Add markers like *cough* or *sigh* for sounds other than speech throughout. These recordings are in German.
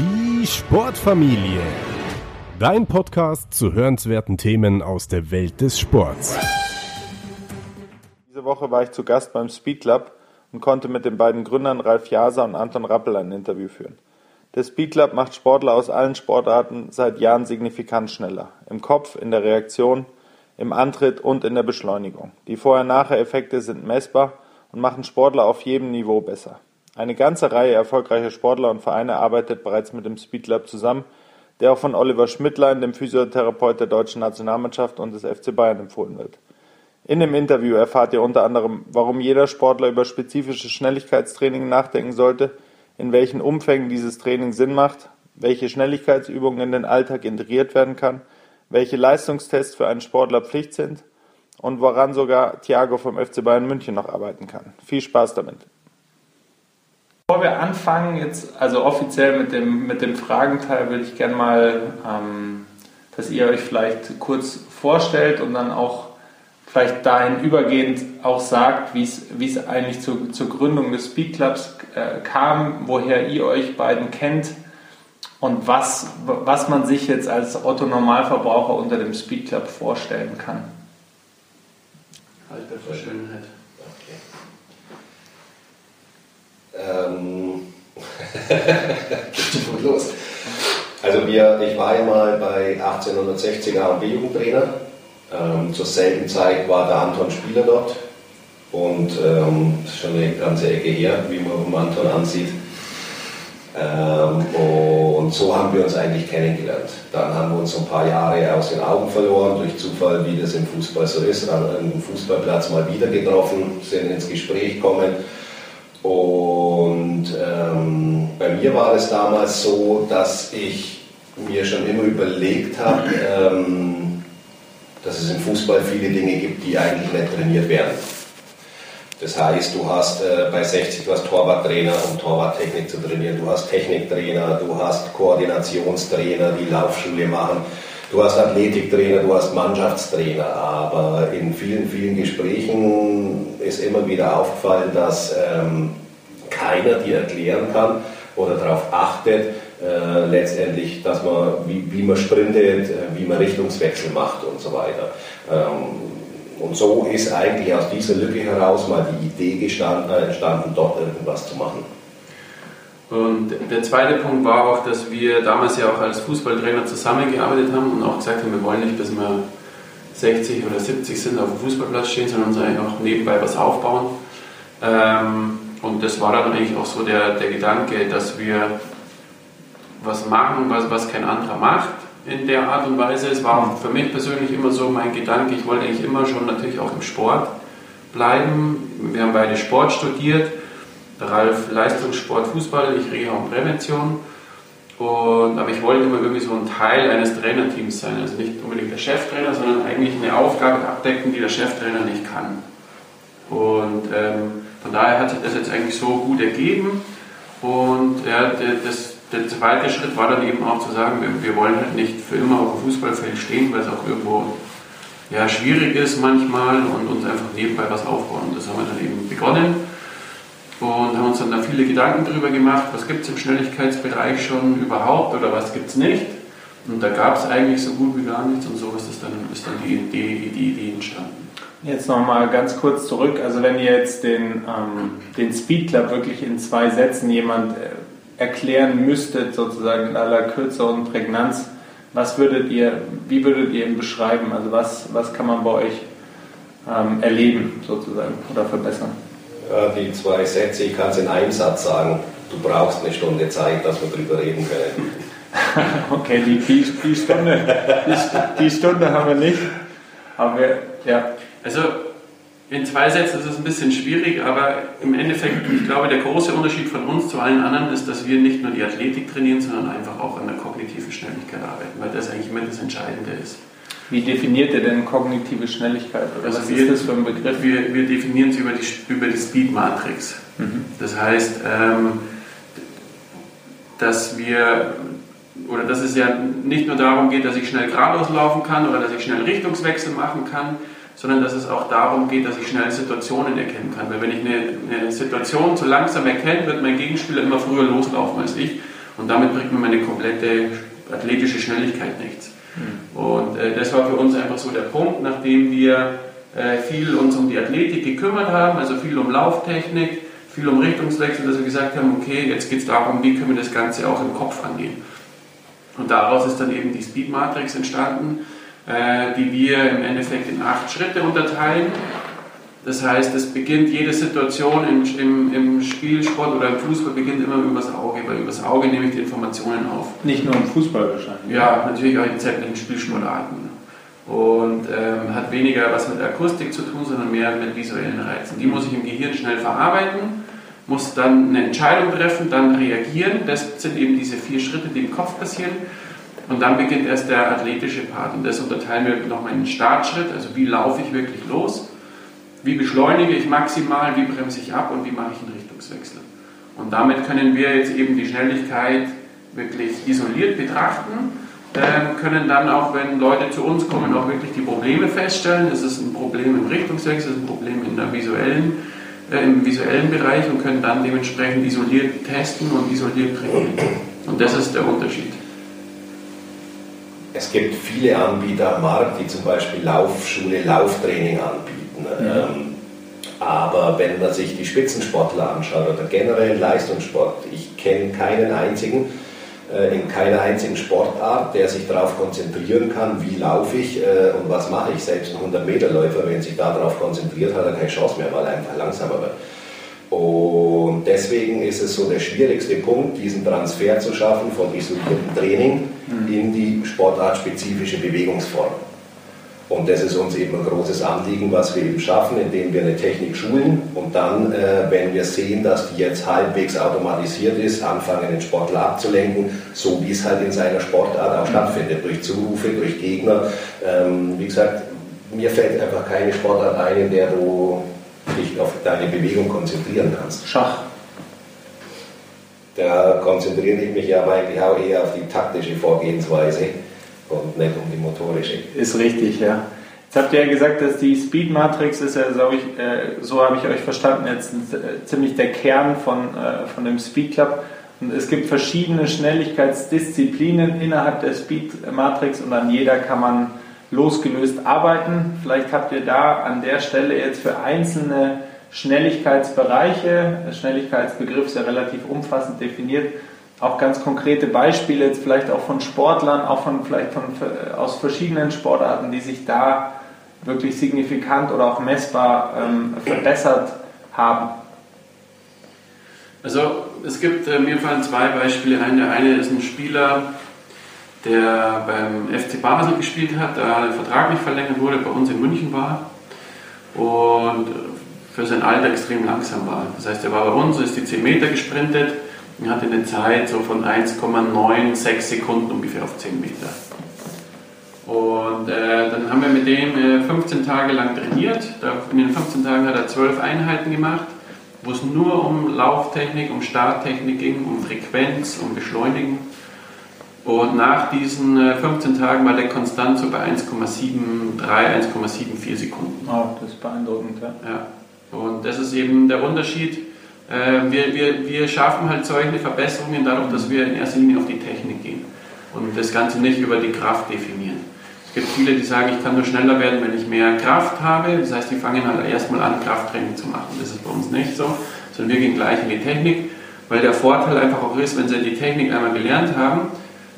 Die Sportfamilie. Dein Podcast zu hörenswerten Themen aus der Welt des Sports. Diese Woche war ich zu Gast beim Speed Club und konnte mit den beiden Gründern Ralf Jaser und Anton Rappel ein Interview führen. Der Speed Club macht Sportler aus allen Sportarten seit Jahren signifikant schneller. Im Kopf, in der Reaktion, im Antritt und in der Beschleunigung. Die Vorher-Nachher-Effekte sind messbar und machen Sportler auf jedem Niveau besser. Eine ganze Reihe erfolgreicher Sportler und Vereine arbeitet bereits mit dem Speed Lab zusammen, der auch von Oliver Schmidtlein, dem Physiotherapeut der deutschen Nationalmannschaft und des FC Bayern empfohlen wird. In dem Interview erfahrt ihr unter anderem, warum jeder Sportler über spezifisches Schnelligkeitstraining nachdenken sollte, in welchen Umfängen dieses Training Sinn macht, welche Schnelligkeitsübungen in den Alltag integriert werden kann, welche Leistungstests für einen Sportler Pflicht sind und woran sogar Thiago vom FC Bayern München noch arbeiten kann. Viel Spaß damit. Bevor wir anfangen, jetzt also offiziell mit dem, mit dem Fragenteil, würde ich gerne mal, ähm, dass ihr euch vielleicht kurz vorstellt und dann auch vielleicht dahin übergehend auch sagt, wie es eigentlich zu, zur Gründung des Speed Clubs äh, kam, woher ihr euch beiden kennt und was, was man sich jetzt als Otto Normalverbraucher unter dem Speed Club vorstellen kann. Alter für Schönheit. Okay. Ähm, *laughs* los. Also wir, ich war ja mal bei 1860er B-Jugendtrainer. Ähm, zur selben Zeit war der Anton Spieler dort. Und ähm, schon eine ganze Ecke her, wie man Anton ansieht. Ähm, und so haben wir uns eigentlich kennengelernt. Dann haben wir uns ein paar Jahre aus den Augen verloren, durch Zufall, wie das im Fußball so ist, an einem Fußballplatz mal wieder getroffen, sind ins Gespräch gekommen. Und ähm, bei mir war es damals so, dass ich mir schon immer überlegt habe, ähm, dass es im Fußball viele Dinge gibt, die eigentlich nicht trainiert werden. Das heißt, du hast äh, bei 60 du hast Torwarttrainer, um Torwarttechnik zu trainieren, du hast Techniktrainer, du hast Koordinationstrainer, die Laufschule machen, du hast Athletiktrainer, du hast Mannschaftstrainer. Aber in vielen, vielen Gesprächen ist immer wieder aufgefallen, dass ähm, keiner dir erklären kann oder darauf achtet, äh, letztendlich, dass man, wie, wie man sprintet, äh, wie man Richtungswechsel macht und so weiter. Ähm, und so ist eigentlich aus dieser Lücke heraus mal die Idee gestanden, äh, entstanden, dort irgendwas zu machen. Und der zweite Punkt war auch, dass wir damals ja auch als Fußballtrainer zusammengearbeitet haben und auch gesagt haben, wir wollen nicht, dass wir 60 oder 70 sind, auf dem Fußballplatz stehen, sondern uns eigentlich auch nebenbei was aufbauen. Ähm, und das war dann eigentlich auch so der, der Gedanke, dass wir was machen, was, was kein anderer macht in der Art und Weise. Es war für mich persönlich immer so mein Gedanke, ich wollte eigentlich immer schon natürlich auch im Sport bleiben. Wir haben beide Sport studiert, Ralf Leistungssport, Fußball, ich Reha und Prävention. Und, aber ich wollte immer irgendwie so ein Teil eines Trainerteams sein, also nicht unbedingt der Cheftrainer, sondern eigentlich eine Aufgabe abdecken, die der Cheftrainer nicht kann. Und ähm, von daher hat sich das jetzt eigentlich so gut ergeben. Und ja, das, der zweite Schritt war dann eben auch zu sagen, wir, wir wollen halt nicht für immer auf dem Fußballfeld stehen, weil es auch irgendwo ja, schwierig ist manchmal und uns einfach nebenbei was aufbauen. Und das haben wir dann eben begonnen und haben uns dann da viele Gedanken darüber gemacht, was gibt es im Schnelligkeitsbereich schon überhaupt oder was gibt es nicht. Und da gab es eigentlich so gut wie gar nichts und so ist, das dann, ist dann die, Idee, die Idee entstanden. Jetzt nochmal ganz kurz zurück. Also wenn ihr jetzt den, ähm, den Speed Club wirklich in zwei Sätzen jemand äh, erklären müsstet, sozusagen in aller Kürze und Prägnanz, was würdet ihr, wie würdet ihr ihn beschreiben? Also was, was kann man bei euch ähm, erleben sozusagen oder verbessern? Ja, die zwei Sätze, ich kann es in einem Satz sagen. Du brauchst eine Stunde Zeit, dass wir darüber reden können. *laughs* okay, die, die, die, Stunde, die, die, Stunde haben wir nicht. Aber wir, ja. Also in zwei Sätzen ist es ein bisschen schwierig, aber im Endeffekt, ich glaube, der große Unterschied von uns zu allen anderen ist, dass wir nicht nur die Athletik trainieren, sondern einfach auch an der kognitiven Schnelligkeit arbeiten, weil das eigentlich immer das Entscheidende ist. Wie definiert ihr denn kognitive Schnelligkeit? Oder also was wir, ist das für ein Begriff? Wir, wir definieren es über die, über die Speed Matrix. Mhm. Das heißt, ähm, dass wir oder dass es ja nicht nur darum geht, dass ich schnell geradeaus laufen kann oder dass ich schnell Richtungswechsel machen kann, sondern dass es auch darum geht, dass ich schnell Situationen erkennen kann. Weil wenn ich eine, eine Situation zu langsam erkenne, wird mein Gegenspieler immer früher loslaufen als ich. Und damit bringt mir meine komplette athletische Schnelligkeit nichts. Und äh, das war für uns einfach so der Punkt, nachdem wir äh, viel uns um die Athletik gekümmert haben, also viel um Lauftechnik, viel um Richtungswechsel, dass wir gesagt haben, okay, jetzt geht es darum, wie können wir das Ganze auch im Kopf angehen. Und daraus ist dann eben die Speed Matrix entstanden, äh, die wir im Endeffekt in acht Schritte unterteilen. Das heißt, es beginnt jede Situation im, im, im Spielsport oder im Fußball beginnt immer über das Auge, weil über das Auge nehme ich die Informationen auf. Nicht nur im Fußball wahrscheinlich. Ja, natürlich auch in sämtlichen Spielsportarten. Und ähm, hat weniger was mit Akustik zu tun, sondern mehr mit visuellen Reizen. Die muss ich im Gehirn schnell verarbeiten, muss dann eine Entscheidung treffen, dann reagieren. Das sind eben diese vier Schritte, die im Kopf passieren. Und dann beginnt erst der athletische Part. Und das unterteilen wir nochmal in den Startschritt, also wie laufe ich wirklich los wie beschleunige ich maximal, wie bremse ich ab und wie mache ich einen Richtungswechsel. Und damit können wir jetzt eben die Schnelligkeit wirklich isoliert betrachten, äh, können dann auch, wenn Leute zu uns kommen, auch wirklich die Probleme feststellen. Es ist ein Problem im Richtungswechsel, es ist ein Problem in der visuellen, äh, im visuellen Bereich und können dann dementsprechend isoliert testen und isoliert trainieren. Und das ist der Unterschied. Es gibt viele Anbieter am Markt, die zum Beispiel Laufschule, Lauftraining anbieten. Ja. Ähm, aber wenn man sich die Spitzensportler anschaut oder generell Leistungssport, ich kenne keinen einzigen, äh, in keiner einzigen Sportart, der sich darauf konzentrieren kann, wie laufe ich äh, und was mache ich. Selbst ein 100-Meter-Läufer, wenn sich darauf konzentriert, hat er keine Chance mehr, weil er einfach langsamer wird. Und deswegen ist es so der schwierigste Punkt, diesen Transfer zu schaffen von isoliertem Training mhm. in die sportartspezifische Bewegungsform. Und das ist uns eben ein großes Anliegen, was wir eben schaffen, indem wir eine Technik schulen und dann, äh, wenn wir sehen, dass die jetzt halbwegs automatisiert ist, anfangen, den Sportler abzulenken, so wie es halt in seiner Sportart auch stattfindet, durch Zurufe, durch Gegner. Ähm, wie gesagt, mir fällt einfach keine Sportart ein, in der du dich auf deine Bewegung konzentrieren kannst. Schach. Da konzentriere ich mich ja eigentlich auch eher auf die taktische Vorgehensweise und nicht um die motorische. Ist richtig, ja. Jetzt habt ihr ja gesagt, dass die Speed Matrix ist ja, so, ich, äh, so habe ich euch verstanden, jetzt äh, ziemlich der Kern von, äh, von dem Speed Club. Und es gibt verschiedene Schnelligkeitsdisziplinen innerhalb der Speed Matrix und an jeder kann man losgelöst arbeiten. Vielleicht habt ihr da an der Stelle jetzt für einzelne Schnelligkeitsbereiche, der Schnelligkeitsbegriff ist ja relativ umfassend definiert, auch ganz konkrete Beispiele, jetzt vielleicht auch von Sportlern, auch von vielleicht von, aus verschiedenen Sportarten, die sich da wirklich signifikant oder auch messbar ähm, verbessert haben? Also es gibt, äh, mir fallen zwei Beispiele ein. Der eine ist ein Spieler, der beim FC Basel gespielt hat, da der Vertrag nicht verlängert wurde, bei uns in München war und für sein Alter extrem langsam war. Das heißt, er war bei uns, ist die 10 Meter gesprintet, er hatte eine Zeit so von 1,96 Sekunden ungefähr auf 10 Meter. Und äh, dann haben wir mit dem äh, 15 Tage lang trainiert. In den 15 Tagen hat er 12 Einheiten gemacht, wo es nur um Lauftechnik, um Starttechnik ging, um Frequenz, um Beschleunigen. Und nach diesen äh, 15 Tagen war der konstant so bei 1,73, 1,74 Sekunden. Oh, das ist beeindruckend, ja. ja. Und das ist eben der Unterschied wir, wir, wir schaffen halt solche Verbesserungen dadurch, dass wir in erster Linie auf die Technik gehen und das Ganze nicht über die Kraft definieren. Es gibt viele, die sagen, ich kann nur schneller werden, wenn ich mehr Kraft habe. Das heißt, die fangen halt erstmal an, Krafttraining zu machen. Das ist bei uns nicht so, sondern wir gehen gleich in die Technik, weil der Vorteil einfach auch ist, wenn sie die Technik einmal gelernt haben,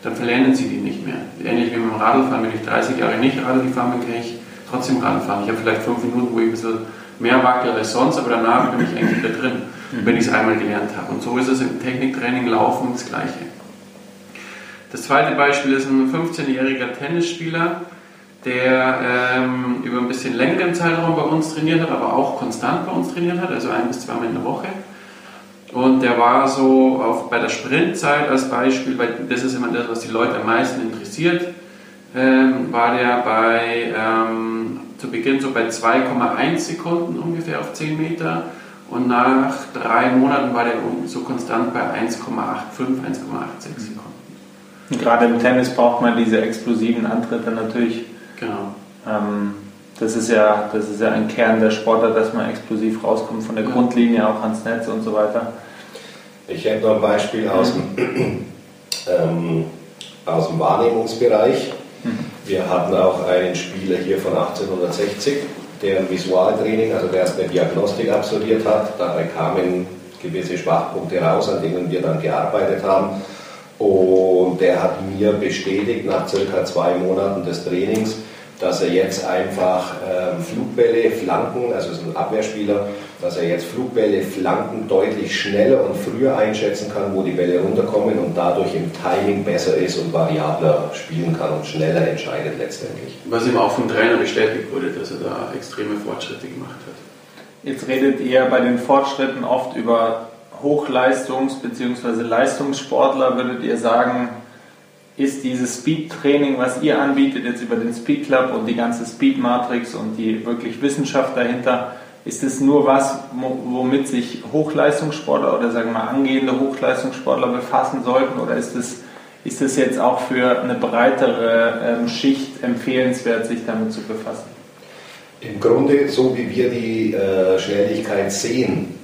dann verlernen sie die nicht mehr. Ähnlich wie beim Radlfahren, wenn ich 30 Jahre nicht Radl gefahren bin, kann ich trotzdem Radl fahren. Ich habe vielleicht fünf Minuten, wo ich ein bisschen mehr wackel als sonst, aber danach bin ich eigentlich wieder drin wenn ich es einmal gelernt habe. Und so ist es im Techniktraining Laufen das Gleiche. Das zweite Beispiel ist ein 15-jähriger Tennisspieler, der ähm, über ein bisschen längeren Zeitraum bei uns trainiert hat, aber auch konstant bei uns trainiert hat, also ein bis zweimal in der Woche. Und der war so auf, bei der Sprintzeit als Beispiel, weil das ist immer das, was die Leute am meisten interessiert, ähm, war der bei ähm, zu Beginn so bei 2,1 Sekunden ungefähr auf 10 Meter und nach drei Monaten war der so konstant bei 1,85, 1,86 Sekunden. Und gerade im Tennis braucht man diese explosiven Antritte natürlich. Genau. Ähm, das, ist ja, das ist ja ein Kern der Sportler, dass man explosiv rauskommt, von der ja. Grundlinie auch ans Netz und so weiter. Ich hätte noch ein Beispiel aus dem ähm, aus dem Wahrnehmungsbereich. Mhm. Wir hatten auch einen Spieler hier von 1860, der ein Visualtraining, also der erst eine Diagnostik absolviert hat. Dabei kamen gewisse Schwachpunkte raus, an denen wir dann gearbeitet haben. Und der hat mir bestätigt nach circa zwei Monaten des Trainings, dass er jetzt einfach ähm, Flugbälle, Flanken, also ist ein Abwehrspieler, dass er jetzt Flugbälle, Flanken deutlich schneller und früher einschätzen kann, wo die Bälle runterkommen und dadurch im Timing besser ist und variabler spielen kann und schneller entscheidet letztendlich. Was ihm auch vom Trainer bestätigt wurde, dass er da extreme Fortschritte gemacht hat. Jetzt redet ihr bei den Fortschritten oft über Hochleistungs- bzw. Leistungssportler. Würdet ihr sagen, ist dieses Speed-Training, was ihr anbietet, jetzt über den Speed Club und die ganze Speed-Matrix und die wirklich Wissenschaft dahinter, ist es nur was, womit sich Hochleistungssportler oder sagen wir mal angehende Hochleistungssportler befassen sollten oder ist es, ist es jetzt auch für eine breitere ähm, Schicht empfehlenswert, sich damit zu befassen? Im Grunde, so wie wir die äh, Schnelligkeit sehen,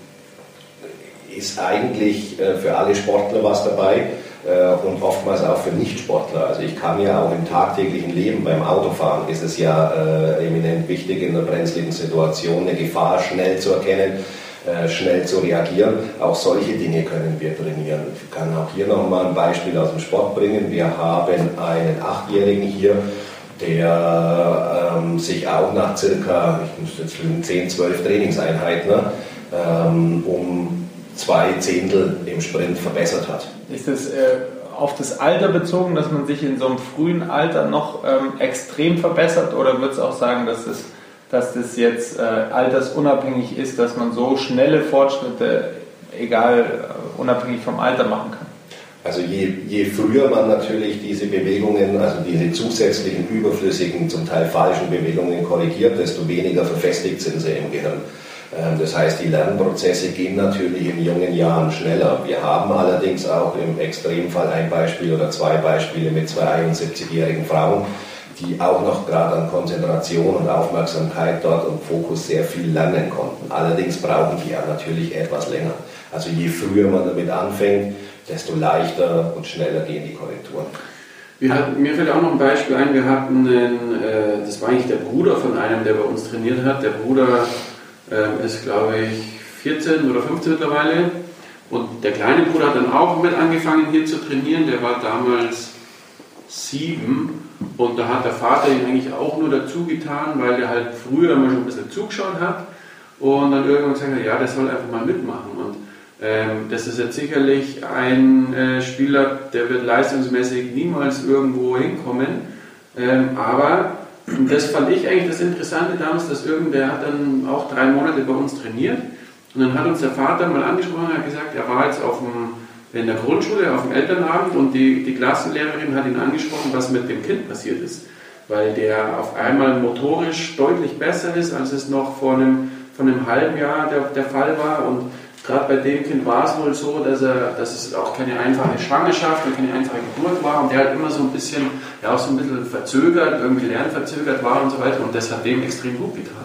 ist eigentlich äh, für alle Sportler was dabei und oftmals auch für Nichtsportler. Also ich kann ja auch im tagtäglichen Leben beim Autofahren ist es ja äh, eminent wichtig, in einer brenzligen Situation eine Gefahr schnell zu erkennen, äh, schnell zu reagieren. Auch solche Dinge können wir trainieren. Ich kann auch hier nochmal ein Beispiel aus dem Sport bringen. Wir haben einen Achtjährigen hier, der ähm, sich auch nach circa, ich muss jetzt 10, 12 Trainingseinheiten ne, ähm, um zwei Zehntel im Sprint verbessert hat. Ist das äh, auf das Alter bezogen, dass man sich in so einem frühen Alter noch ähm, extrem verbessert oder wird es auch sagen, dass das, dass das jetzt äh, altersunabhängig ist, dass man so schnelle Fortschritte, egal äh, unabhängig vom Alter machen kann? Also je, je früher man natürlich diese Bewegungen, also diese zusätzlichen überflüssigen, zum Teil falschen Bewegungen korrigiert, desto weniger verfestigt sind sie im Gehirn. Ähm, das heißt, die Lernprozesse gehen natürlich in jungen Jahren schneller. Wir haben allerdings auch im Extremfall ein Beispiel oder zwei Beispiele mit zwei 71-jährigen Frauen, die auch noch gerade an Konzentration und Aufmerksamkeit dort und Fokus sehr viel lernen konnten. Allerdings brauchen die ja natürlich etwas länger. Also je früher man damit anfängt, desto leichter und schneller gehen die Korrekturen. Hatten, mir fällt auch noch ein Beispiel ein, wir hatten, einen, äh, das war eigentlich der Bruder von einem, der bei uns trainiert hat. Der Bruder ähm, ist, glaube ich, 14 oder 15 mittlerweile. Und der kleine Bruder hat dann auch mit angefangen hier zu trainieren. Der war damals sieben und da hat der Vater ihn eigentlich auch nur dazu getan, weil der halt früher mal schon ein bisschen zugeschaut hat und dann irgendwann gesagt hat, ja, der soll einfach mal mitmachen. Und ähm, das ist jetzt sicherlich ein äh, Spieler, der wird leistungsmäßig niemals irgendwo hinkommen, ähm, aber und das fand ich eigentlich das Interessante damals, dass irgendwer hat dann auch drei Monate bei uns trainiert. Und dann hat uns der Vater mal angesprochen, hat gesagt, er war jetzt auf dem, in der Grundschule auf dem Elternabend und die, die Klassenlehrerin hat ihn angesprochen, was mit dem Kind passiert ist. Weil der auf einmal motorisch deutlich besser ist, als es noch vor einem, vor einem halben Jahr der, der Fall war. Und Gerade bei dem Kind war es wohl so, dass, er, dass es auch keine einfache Schwangerschaft und keine einfache Geburt war und der halt immer so ein bisschen, ja auch so ein bisschen verzögert, irgendwie lernverzögert war und so weiter und das hat dem extrem gut getan.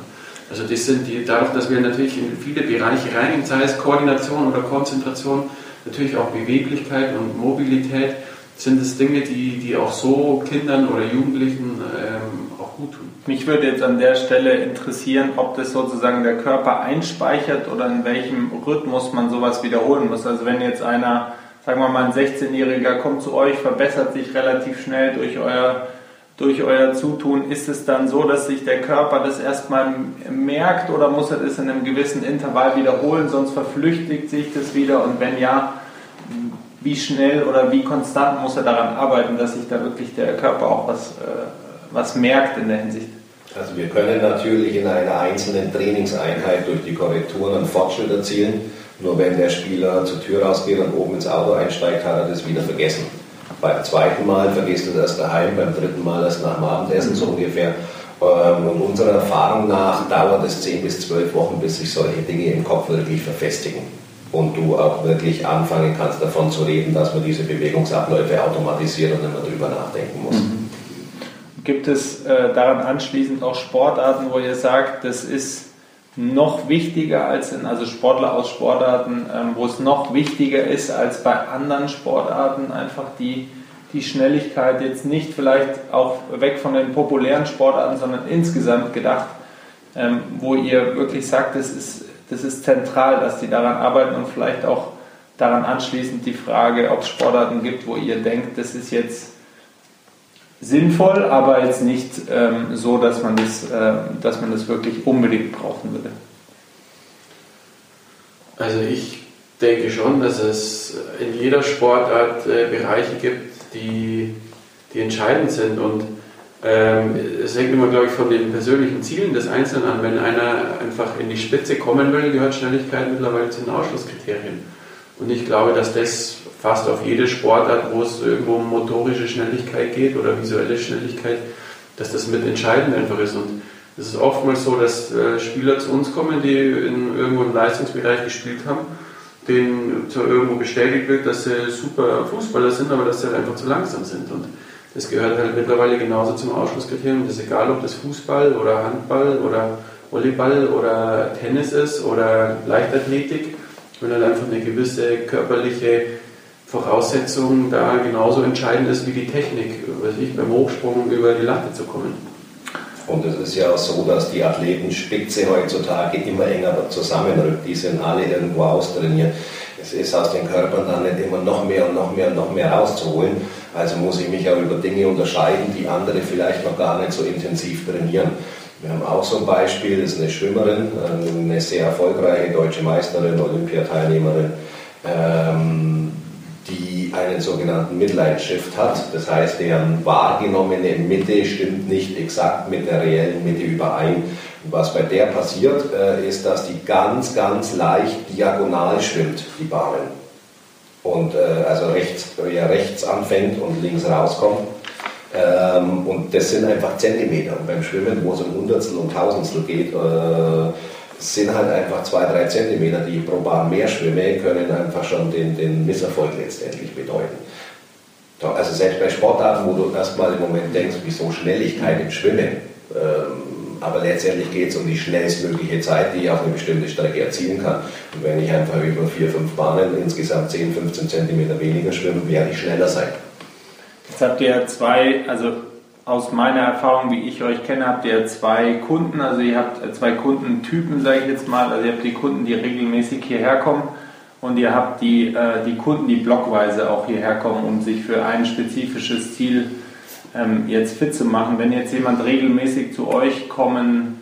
Also das sind die, dadurch, dass wir natürlich in viele Bereiche reingehen, sei es Koordination oder Konzentration, natürlich auch Beweglichkeit und Mobilität, sind es Dinge, die, die auch so Kindern oder Jugendlichen ähm, gut tun. Mich würde jetzt an der Stelle interessieren, ob das sozusagen der Körper einspeichert oder in welchem Rhythmus man sowas wiederholen muss. Also wenn jetzt einer, sagen wir mal ein 16-Jähriger kommt zu euch, verbessert sich relativ schnell durch euer durch euer Zutun, ist es dann so, dass sich der Körper das erstmal merkt oder muss er das in einem gewissen Intervall wiederholen, sonst verflüchtigt sich das wieder und wenn ja, wie schnell oder wie konstant muss er daran arbeiten, dass sich da wirklich der Körper auch was, äh, was merkt in der Hinsicht? Also wir können natürlich in einer einzelnen Trainingseinheit durch die Korrekturen einen Fortschritt erzielen. Nur wenn der Spieler zur Tür rausgeht und oben ins Auto einsteigt, hat er das wieder vergessen. Beim zweiten Mal vergisst er das daheim, beim dritten Mal erst nach dem Abendessen so ungefähr. Ähm, und unserer Erfahrung nach dauert es 10 bis 12 Wochen, bis sich solche Dinge im Kopf wirklich verfestigen und du auch wirklich anfangen kannst davon zu reden, dass man diese Bewegungsabläufe automatisiert und immer drüber nachdenken muss. Mhm. Gibt es äh, daran anschließend auch Sportarten, wo ihr sagt, das ist noch wichtiger als in, also Sportler aus Sportarten, ähm, wo es noch wichtiger ist als bei anderen Sportarten, einfach die, die Schnelligkeit jetzt nicht vielleicht auch weg von den populären Sportarten, sondern insgesamt gedacht, ähm, wo ihr wirklich sagt, das ist, das ist zentral, dass die daran arbeiten und vielleicht auch daran anschließend die Frage, ob es Sportarten gibt, wo ihr denkt, das ist jetzt sinnvoll, aber jetzt nicht ähm, so, dass man, das, äh, dass man das wirklich unbedingt brauchen würde. Also ich denke schon, dass es in jeder Sportart äh, Bereiche gibt, die, die entscheidend sind und ähm, es hängt immer, glaube ich, von den persönlichen Zielen des Einzelnen an. Wenn einer einfach in die Spitze kommen will, gehört Schnelligkeit mittlerweile zu den Ausschlusskriterien. Und ich glaube, dass das fast auf jede Sportart, wo es irgendwo um motorische Schnelligkeit geht oder visuelle Schnelligkeit, dass das mit entscheidend einfach ist. Und es ist oftmals so, dass äh, Spieler zu uns kommen, die in irgendwo im Leistungsbereich gespielt haben, denen zu irgendwo bestätigt wird, dass sie super Fußballer sind, aber dass sie halt einfach zu langsam sind. Und das gehört halt mittlerweile genauso zum Ausschlusskriterium. Das ist egal, ob das Fußball oder Handball oder Volleyball oder Tennis ist oder Leichtathletik, wenn halt einfach eine gewisse körperliche Voraussetzung da genauso entscheidend ist wie die Technik, weiß ich, beim Hochsprung über die Latte zu kommen. Und es ist ja auch so, dass die Athletenspitze heutzutage immer enger zusammenrückt. Die sind alle irgendwo austrainiert. Es ist aus den Körpern dann nicht immer noch mehr und noch mehr und noch mehr rauszuholen. Also muss ich mich auch über Dinge unterscheiden, die andere vielleicht noch gar nicht so intensiv trainieren. Wir haben auch so ein Beispiel, das ist eine Schwimmerin, eine sehr erfolgreiche deutsche Meisterin, Olympiateilnehmerin. Ähm, die einen sogenannten Midline Shift hat. Das heißt, deren wahrgenommene Mitte stimmt nicht exakt mit der reellen Mitte überein. Und was bei der passiert, äh, ist, dass die ganz, ganz leicht diagonal schwimmt, die Bahnen. Und äh, also rechts, rechts anfängt und links rauskommt. Ähm, und das sind einfach Zentimeter. Und beim Schwimmen, wo es um Hundertstel und Tausendstel geht, äh, sind halt einfach zwei, drei Zentimeter, die pro Bahn mehr schwimme, können einfach schon den, den Misserfolg letztendlich bedeuten. Also selbst bei Sportarten, wo du erstmal im Moment denkst, wieso Schnelligkeit im Schwimmen, ähm, aber letztendlich geht es um die schnellstmögliche Zeit, die ich auf eine bestimmte Strecke erzielen kann. Und wenn ich einfach über vier, fünf Bahnen insgesamt 10, 15 Zentimeter weniger schwimme, werde ich schneller sein. Jetzt habt ihr zwei, also aus meiner Erfahrung, wie ich euch kenne, habt ihr zwei Kunden, also ihr habt zwei Kundentypen, sage ich jetzt mal. Also ihr habt die Kunden, die regelmäßig hierher kommen und ihr habt die, äh, die Kunden, die blockweise auch hierher kommen, um sich für ein spezifisches Ziel ähm, jetzt fit zu machen. Wenn jetzt jemand regelmäßig zu euch kommen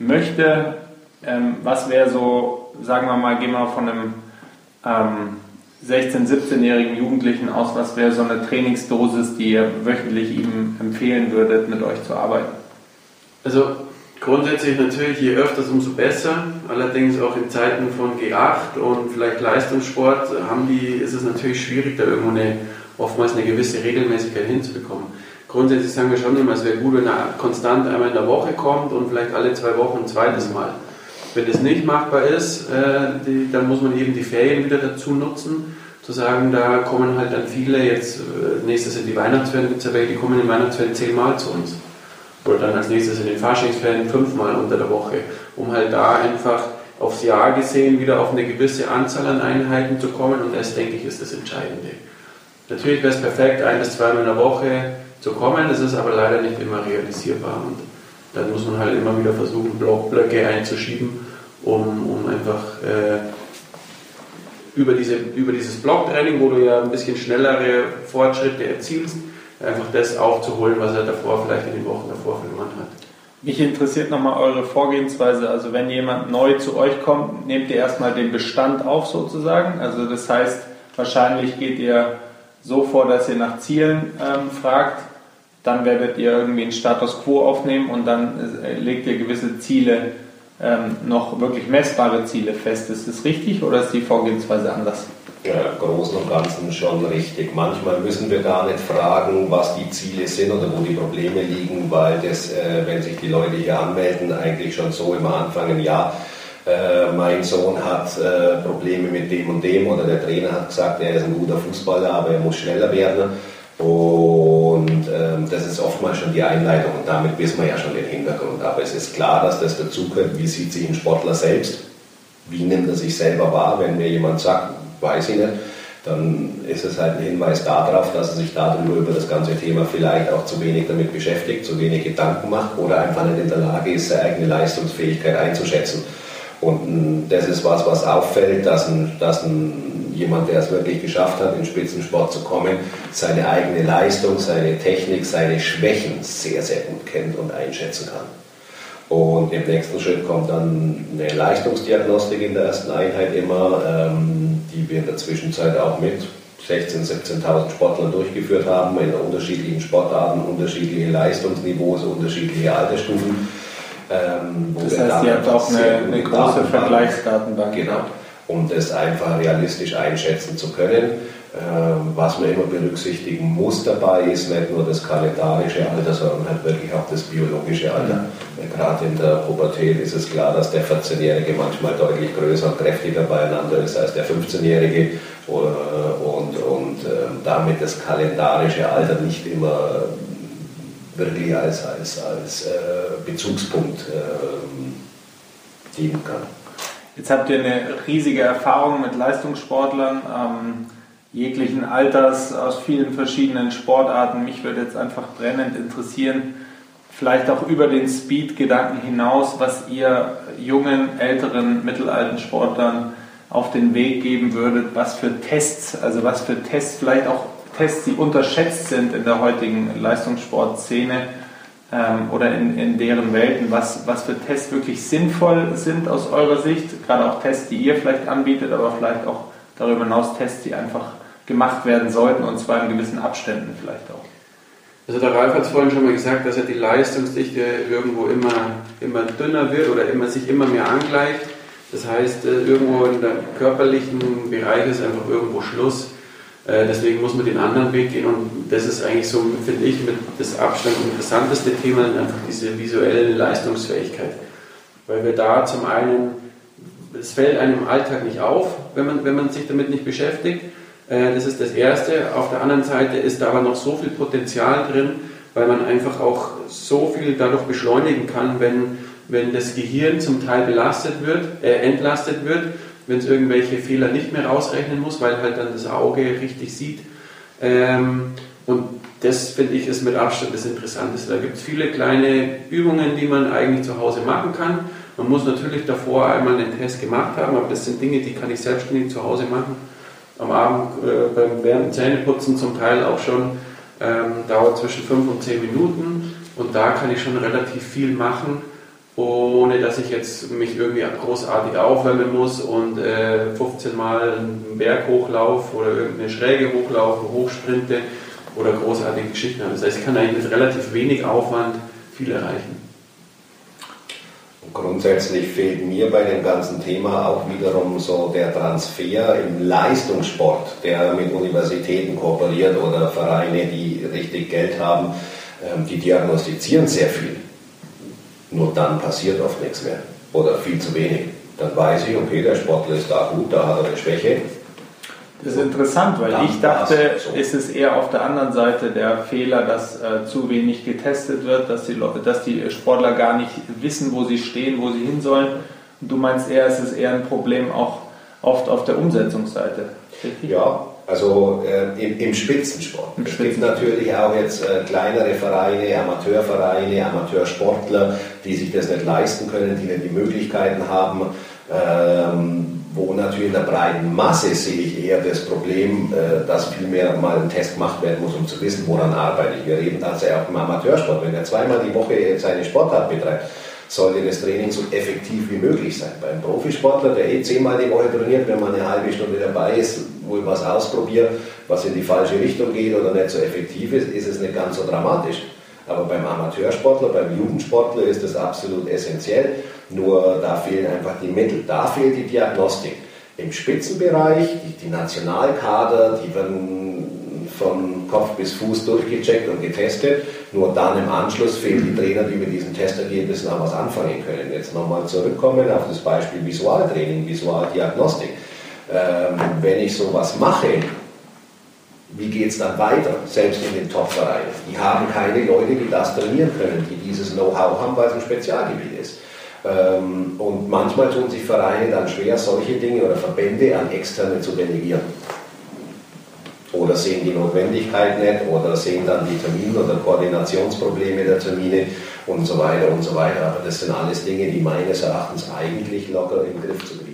möchte, ähm, was wäre so, sagen wir mal, gehen wir von einem ähm, 16-, 17-jährigen Jugendlichen aus, was wäre so eine Trainingsdosis, die ihr wöchentlich ihm empfehlen würdet, mit euch zu arbeiten? Also grundsätzlich natürlich, je öfters, umso besser. Allerdings auch in Zeiten von G8 und vielleicht Leistungssport haben die, ist es natürlich schwierig, da irgendwo eine, oftmals eine gewisse Regelmäßigkeit hinzubekommen. Grundsätzlich sagen wir schon immer, es wäre gut, wenn er konstant einmal in der Woche kommt und vielleicht alle zwei Wochen ein zweites Mal. Wenn das nicht machbar ist, äh, die, dann muss man eben die Ferien wieder dazu nutzen, zu sagen, da kommen halt dann viele, jetzt äh, nächstes sind die Weihnachtsferien, ja welche, die kommen in den Weihnachtsferien zehnmal zu uns. Oder dann als nächstes in den Faschingsferien fünfmal unter der Woche, um halt da einfach aufs Jahr gesehen wieder auf eine gewisse Anzahl an Einheiten zu kommen und das, denke ich, ist das Entscheidende. Natürlich wäre es perfekt, ein bis zweimal in der Woche zu kommen, das ist aber leider nicht immer realisierbar. Und dann muss man halt immer wieder versuchen, Blockblöcke einzuschieben, um, um einfach äh, über, diese, über dieses Blocktraining, wo du ja ein bisschen schnellere Fortschritte erzielst, einfach das aufzuholen, was er davor vielleicht in den Wochen davor verloren hat. Mich interessiert nochmal eure Vorgehensweise. Also wenn jemand neu zu euch kommt, nehmt ihr erstmal den Bestand auf sozusagen. Also das heißt, wahrscheinlich geht ihr so vor, dass ihr nach Zielen ähm, fragt dann werdet ihr irgendwie einen Status quo aufnehmen und dann äh, legt ihr gewisse Ziele, ähm, noch wirklich messbare Ziele fest. Ist das richtig oder ist die Vorgehensweise anders? Ja, im Großen und Ganzen schon richtig. Manchmal müssen wir gar nicht fragen, was die Ziele sind oder wo die Probleme liegen, weil das, äh, wenn sich die Leute hier anmelden, eigentlich schon so immer anfangen, ja, äh, mein Sohn hat äh, Probleme mit dem und dem oder der Trainer hat gesagt, er ist ein guter Fußballer, aber er muss schneller werden Und ähm, das ist oftmals schon die Einleitung und damit wissen wir ja schon den Hintergrund. Aber es ist klar, dass das dazugehört, wie sieht sich ein Sportler selbst, wie nimmt er sich selber wahr, wenn mir jemand sagt, weiß ich nicht, dann ist es halt ein Hinweis darauf, dass er sich darüber über das ganze Thema vielleicht auch zu wenig damit beschäftigt, zu wenig Gedanken macht oder einfach nicht in der Lage ist, seine eigene Leistungsfähigkeit einzuschätzen. Und das ist was, was auffällt, dass, ein, dass ein, jemand, der es wirklich geschafft hat, in Spitzensport zu kommen, seine eigene Leistung, seine Technik, seine Schwächen sehr, sehr gut kennt und einschätzen kann. Und im nächsten Schritt kommt dann eine Leistungsdiagnostik in der ersten Einheit immer, ähm, die wir in der Zwischenzeit auch mit 16.000, 17.000 Sportlern durchgeführt haben, in unterschiedlichen Sportarten, unterschiedliche Leistungsniveaus, unterschiedliche Altersstufen ähm, das heißt, ihr habt auch eine, eine große Vergleichsdatenbank. Genau, um das einfach realistisch einschätzen zu können. Ähm, was man immer berücksichtigen muss dabei, ist nicht nur das kalendarische Alter, sondern halt wirklich auch das biologische Alter. Mhm. Gerade in der Pubertät ist es klar, dass der 14-Jährige manchmal deutlich größer und kräftiger beieinander ist als der 15-Jährige und, und ähm, damit das kalendarische Alter nicht immer wirklich als, als, als äh, Bezugspunkt äh, dienen kann. Jetzt habt ihr eine riesige Erfahrung mit Leistungssportlern ähm, jeglichen Alters aus vielen verschiedenen Sportarten. Mich würde jetzt einfach brennend interessieren, vielleicht auch über den Speed-Gedanken hinaus, was ihr jungen, älteren, mittelalten Sportlern auf den Weg geben würdet, was für Tests, also was für Tests vielleicht auch Tests, die unterschätzt sind in der heutigen Leistungssportszene ähm, oder in, in deren Welten, was, was für Tests wirklich sinnvoll sind aus eurer Sicht, gerade auch Tests, die ihr vielleicht anbietet, aber vielleicht auch darüber hinaus Tests, die einfach gemacht werden sollten und zwar in gewissen Abständen vielleicht auch. Also der Ralf hat es vorhin schon mal gesagt, dass ja die Leistungsdichte irgendwo immer, immer dünner wird oder immer, sich immer mehr angleicht. Das heißt, äh, irgendwo in der körperlichen Bereich ist einfach irgendwo Schluss. Äh, deswegen muss man den anderen Weg gehen und das ist eigentlich so, finde ich, mit das Abstand interessanteste Thema, einfach diese visuelle Leistungsfähigkeit. Weil wir da zum einen, es fällt einem im Alltag nicht auf, wenn man, wenn man sich damit nicht beschäftigt. Äh, das ist das Erste. Auf der anderen Seite ist da aber noch so viel Potenzial drin, weil man einfach auch so viel dadurch beschleunigen kann, wenn, wenn das Gehirn zum Teil belastet wird, äh, entlastet wird wenn es irgendwelche Fehler nicht mehr rausrechnen muss, weil halt dann das Auge richtig sieht. Ähm, und das finde ich ist mit Abstand das Interessanteste. Da gibt es viele kleine Übungen, die man eigentlich zu Hause machen kann. Man muss natürlich davor einmal einen Test gemacht haben, aber das sind Dinge, die kann ich selbstständig zu Hause machen. Am Abend äh, beim während Zähneputzen zum Teil auch schon. Ähm, dauert zwischen 5 und 10 Minuten und da kann ich schon relativ viel machen ohne dass ich jetzt mich irgendwie großartig aufwärmen muss und äh, 15 Mal einen Berg hochlaufe oder irgendeine Schräge hochlaufe, hochsprinte oder großartige Geschichten habe. Das heißt, ich kann eigentlich mit relativ wenig Aufwand viel erreichen. Grundsätzlich fehlt mir bei dem ganzen Thema auch wiederum so der Transfer im Leistungssport, der mit Universitäten kooperiert oder Vereine, die richtig Geld haben, ähm, die diagnostizieren sehr viel. Nur dann passiert oft nichts mehr oder viel zu wenig. Dann weiß ich, okay, der Sportler ist da gut, da hat er eine Schwäche. Das ist interessant, weil dann ich dachte, so. ist es eher auf der anderen Seite der Fehler, dass äh, zu wenig getestet wird, dass die, dass die Sportler gar nicht wissen, wo sie stehen, wo sie hin sollen. Und du meinst eher, es ist eher ein Problem auch oft auf der Umsetzungsseite. Richtig? Ja, also äh, im, im, Spitzensport. Im es gibt natürlich auch jetzt äh, kleinere Vereine, Amateurvereine, Amateursportler, die sich das nicht leisten können, die nicht die Möglichkeiten haben. Ähm, wo natürlich in der breiten Masse sehe ich eher das Problem, äh, dass vielmehr mal ein Test gemacht werden muss, um zu wissen, woran arbeite ich. Wir reden also auch im Amateursport. Wenn er zweimal die Woche seine Sportart betreibt, sollte das Training so effektiv wie möglich sein. Beim Profisportler, der eh zehnmal die Woche trainiert, wenn man eine halbe Stunde dabei ist, wohl was ausprobiert, was in die falsche Richtung geht oder nicht so effektiv ist, ist es nicht ganz so dramatisch. Aber beim Amateursportler, beim Jugendsportler ist das absolut essentiell. Nur da fehlen einfach die Mittel, da fehlt die Diagnostik. Im Spitzenbereich, die, die Nationalkader, die werden von Kopf bis Fuß durchgecheckt und getestet. Nur dann im Anschluss fehlen die Trainer, die mit diesen Testergebnissen auch was anfangen können. Jetzt nochmal zurückkommen auf das Beispiel Visualtraining, Visualdiagnostik. Ähm, wenn ich sowas mache, wie geht es dann weiter, selbst in den Top-Vereinen? Die haben keine Leute, die das trainieren können, die dieses Know-how haben, weil es ein Spezialgebiet ist. Ähm, und manchmal tun sich Vereine dann schwer, solche Dinge oder Verbände an Externe zu delegieren. Oder sehen die Notwendigkeit nicht oder sehen dann die Termine oder Koordinationsprobleme der Termine und so weiter und so weiter. Aber das sind alles Dinge, die meines Erachtens eigentlich locker im Griff zu kriegen.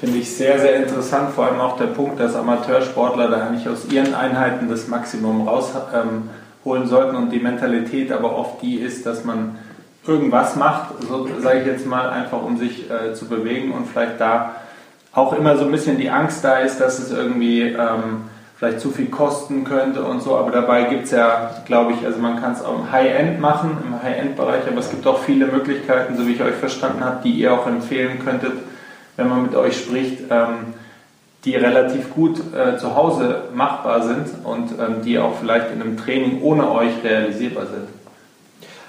Finde ich sehr, sehr interessant, vor allem auch der Punkt, dass Amateursportler da nicht aus ihren Einheiten das Maximum rausholen ähm, sollten und die Mentalität aber oft die ist, dass man irgendwas macht, so sage ich jetzt mal, einfach um sich äh, zu bewegen und vielleicht da auch immer so ein bisschen die Angst da ist, dass es irgendwie ähm, vielleicht zu viel kosten könnte und so, aber dabei gibt es ja, glaube ich, also man kann es auch im High-End machen, im High-End-Bereich, aber es gibt auch viele Möglichkeiten, so wie ich euch verstanden habe, die ihr auch empfehlen könntet, wenn man mit euch spricht, ähm, die relativ gut äh, zu Hause machbar sind und ähm, die auch vielleicht in einem Training ohne euch realisierbar sind.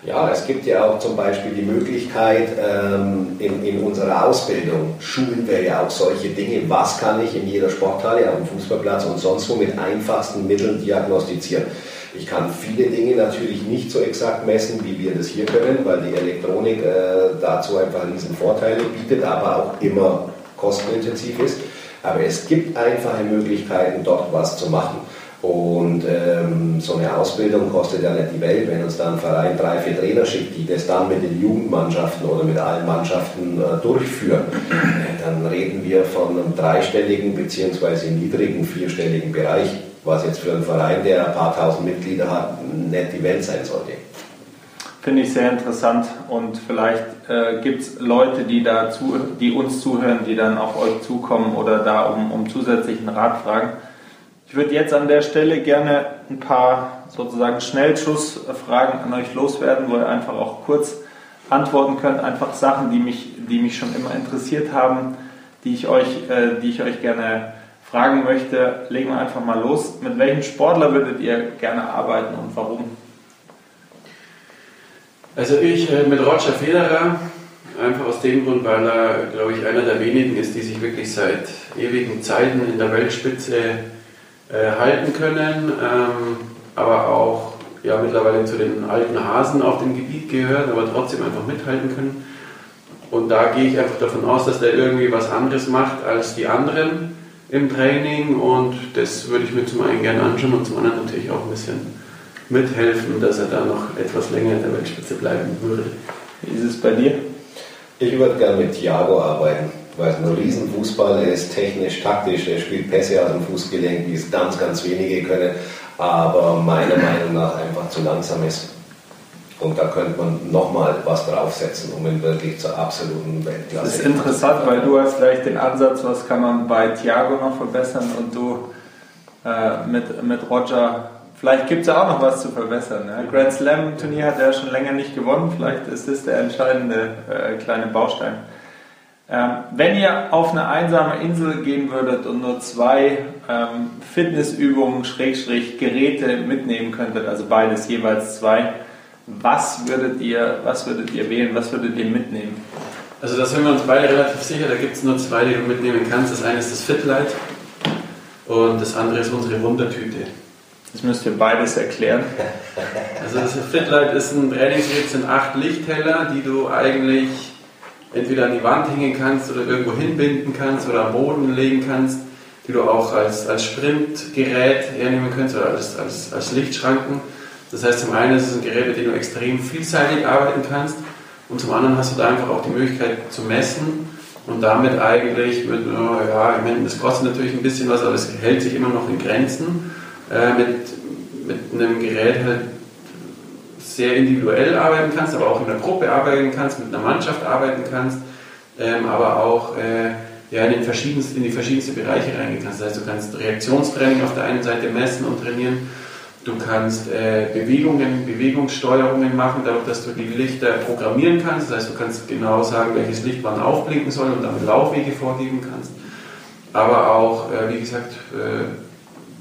Ja, es gibt ja auch zum Beispiel die Möglichkeit, ähm, in, in unserer Ausbildung schulen wir ja auch solche Dinge. Was kann ich in jeder Sporthalle, auf dem Fußballplatz und sonst wo mit einfachsten Mitteln diagnostizieren? Ich kann viele Dinge natürlich nicht so exakt messen, wie wir das hier können, weil die Elektronik äh, dazu einfach riesen Vorteile bietet, aber auch immer kostenintensiv ist. Aber es gibt einfache Möglichkeiten, dort was zu machen. Und ähm, so eine Ausbildung kostet ja nicht die Welt, wenn uns dann ein Verein drei, vier Trainer schickt, die das dann mit den Jugendmannschaften oder mit allen Mannschaften äh, durchführen. Äh, dann reden wir von einem dreistelligen bzw. niedrigen vierstelligen Bereich, was jetzt für einen Verein, der ein paar tausend Mitglieder hat, nicht die Welt sein sollte. Finde ich sehr interessant und vielleicht äh, gibt es Leute, die, da zu, die uns zuhören, die dann auf euch zukommen oder da um, um zusätzlichen Rat fragen. Ich würde jetzt an der Stelle gerne ein paar sozusagen Schnellschussfragen an euch loswerden, wo ihr einfach auch kurz antworten könnt. Einfach Sachen, die mich, die mich schon immer interessiert haben, die ich euch, äh, die ich euch gerne fragen möchte. Legen wir einfach mal los. Mit welchem Sportler würdet ihr gerne arbeiten und warum? Also ich äh, mit Roger Federer, einfach aus dem Grund, weil er, glaube ich, einer der wenigen ist, die sich wirklich seit ewigen Zeiten in der Weltspitze äh, halten können, ähm, aber auch ja, mittlerweile zu den alten Hasen auf dem Gebiet gehört, aber trotzdem einfach mithalten können. Und da gehe ich einfach davon aus, dass der irgendwie was anderes macht als die anderen im Training und das würde ich mir zum einen gerne anschauen und zum anderen natürlich auch ein bisschen mithelfen, dass er da noch etwas länger in der Weltspitze bleiben würde. Wie ist es bei dir? Ich würde gerne mit Thiago arbeiten weil es ein Riesenfußball ist, technisch, taktisch, er spielt Pässe aus dem Fußgelenk, wie es ganz, ganz wenige können, aber meiner Meinung nach einfach zu langsam ist. Und da könnte man nochmal was draufsetzen, um ihn wirklich zur absoluten Weltklasse zu Das ist interessant, weil du hast gleich den Ansatz, was kann man bei Thiago noch verbessern und du äh, mit, mit Roger, vielleicht gibt es ja auch noch was zu verbessern. Ne? Grand Slam Turnier hat er schon länger nicht gewonnen, vielleicht ist das der entscheidende äh, kleine Baustein. Ähm, wenn ihr auf eine einsame Insel gehen würdet und nur zwei ähm, Fitnessübungen, Schrägstrich, Geräte mitnehmen könntet, also beides jeweils zwei, was würdet ihr, was würdet ihr wählen, was würdet ihr mitnehmen? Also da sind wir uns beide relativ sicher, da gibt es nur zwei, die du mitnehmen kannst. Das eine ist das Fitlight und das andere ist unsere Wundertüte. Das müsst ihr beides erklären. Also das Fitlight ist ein Trainingsgerät, sind acht Lichtheller, die du eigentlich entweder an die Wand hängen kannst oder irgendwo hinbinden kannst oder am Boden legen kannst, die du auch als, als Sprintgerät hernehmen kannst oder als, als, als Lichtschranken. Das heißt, zum einen ist es ein Gerät, mit dem du extrem vielseitig arbeiten kannst und zum anderen hast du da einfach auch die Möglichkeit zu messen und damit eigentlich mit, ja, ich meine, das kostet natürlich ein bisschen was, aber es hält sich immer noch in Grenzen, äh, mit, mit einem Gerät halt sehr individuell arbeiten kannst, aber auch in einer Gruppe arbeiten kannst, mit einer Mannschaft arbeiten kannst, ähm, aber auch äh, ja, in, den verschiedensten, in die verschiedensten Bereiche reingehen kannst. Das heißt, du kannst Reaktionstraining auf der einen Seite messen und trainieren, du kannst äh, Bewegungen, Bewegungssteuerungen machen, dadurch, dass du die Lichter programmieren kannst. Das heißt, du kannst genau sagen, welches Licht wann aufblinken soll und damit Laufwege vorgeben kannst. Aber auch, äh, wie gesagt,